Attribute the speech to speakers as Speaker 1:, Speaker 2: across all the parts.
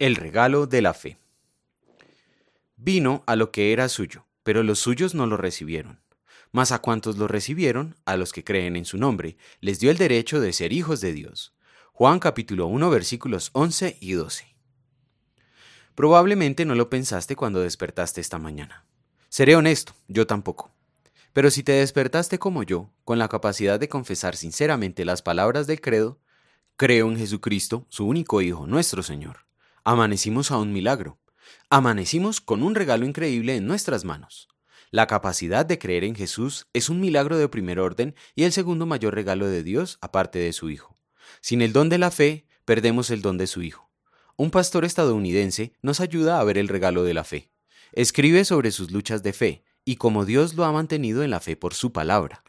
Speaker 1: El regalo de la fe. Vino a lo que era suyo, pero los suyos no lo recibieron. Mas a cuantos lo recibieron, a los que creen en su nombre, les dio el derecho de ser hijos de Dios. Juan capítulo 1 versículos 11 y 12. Probablemente no lo pensaste cuando despertaste esta mañana. Seré honesto, yo tampoco. Pero si te despertaste como yo, con la capacidad de confesar sinceramente las palabras del credo, creo en Jesucristo, su único Hijo, nuestro Señor amanecimos a un milagro. Amanecimos con un regalo increíble en nuestras manos. La capacidad de creer en Jesús es un milagro de primer orden y el segundo mayor regalo de Dios aparte de su Hijo. Sin el don de la fe, perdemos el don de su Hijo. Un pastor estadounidense nos ayuda a ver el regalo de la fe. Escribe sobre sus luchas de fe y cómo Dios lo ha mantenido en la fe por su palabra.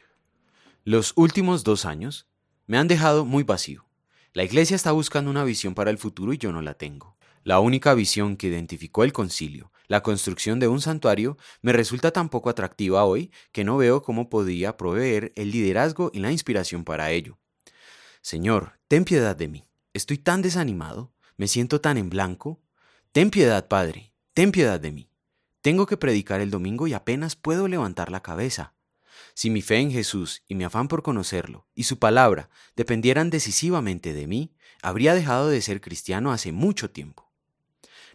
Speaker 1: Los últimos dos años me han dejado muy vacío. La iglesia está buscando una visión para el futuro y yo no la tengo. La única visión que identificó el concilio, la construcción de un santuario, me resulta tan poco atractiva hoy que no veo cómo podía proveer el liderazgo y la inspiración para ello. Señor, ten piedad de mí. Estoy tan desanimado, me siento tan en blanco. Ten piedad, Padre, ten piedad de mí. Tengo que predicar el domingo y apenas puedo levantar la cabeza. Si mi fe en Jesús y mi afán por conocerlo y su palabra dependieran decisivamente de mí, habría dejado de ser cristiano hace mucho tiempo.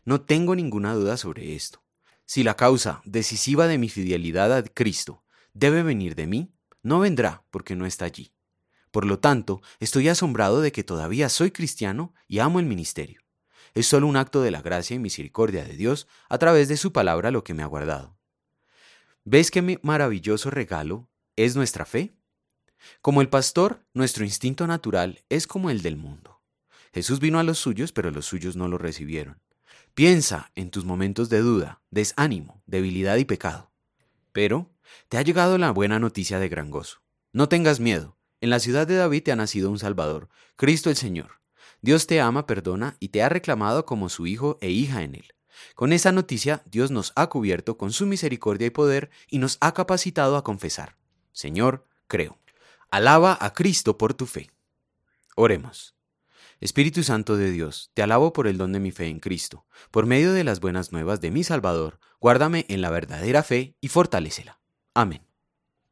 Speaker 1: No tengo ninguna duda sobre esto. Si la causa decisiva de mi fidelidad a Cristo debe venir de mí, no vendrá porque no está allí. Por lo tanto, estoy asombrado de que todavía soy cristiano y amo el ministerio. Es solo un acto de la gracia y misericordia de Dios a través de su palabra lo que me ha guardado. ¿Ves qué maravilloso regalo es nuestra fe? Como el pastor, nuestro instinto natural es como el del mundo. Jesús vino a los suyos, pero los suyos no lo recibieron. Piensa en tus momentos de duda, desánimo, debilidad y pecado. Pero te ha llegado la buena noticia de gran gozo. No tengas miedo. En la ciudad de David te ha nacido un Salvador, Cristo el Señor. Dios te ama, perdona y te ha reclamado como su hijo e hija en él. Con esa noticia, Dios nos ha cubierto con su misericordia y poder y nos ha capacitado a confesar. Señor, creo. Alaba a Cristo por tu fe. Oremos. Espíritu Santo de Dios, te alabo por el don de mi fe en Cristo. Por medio de las buenas nuevas de mi Salvador, guárdame en la verdadera fe y fortalécela. Amén.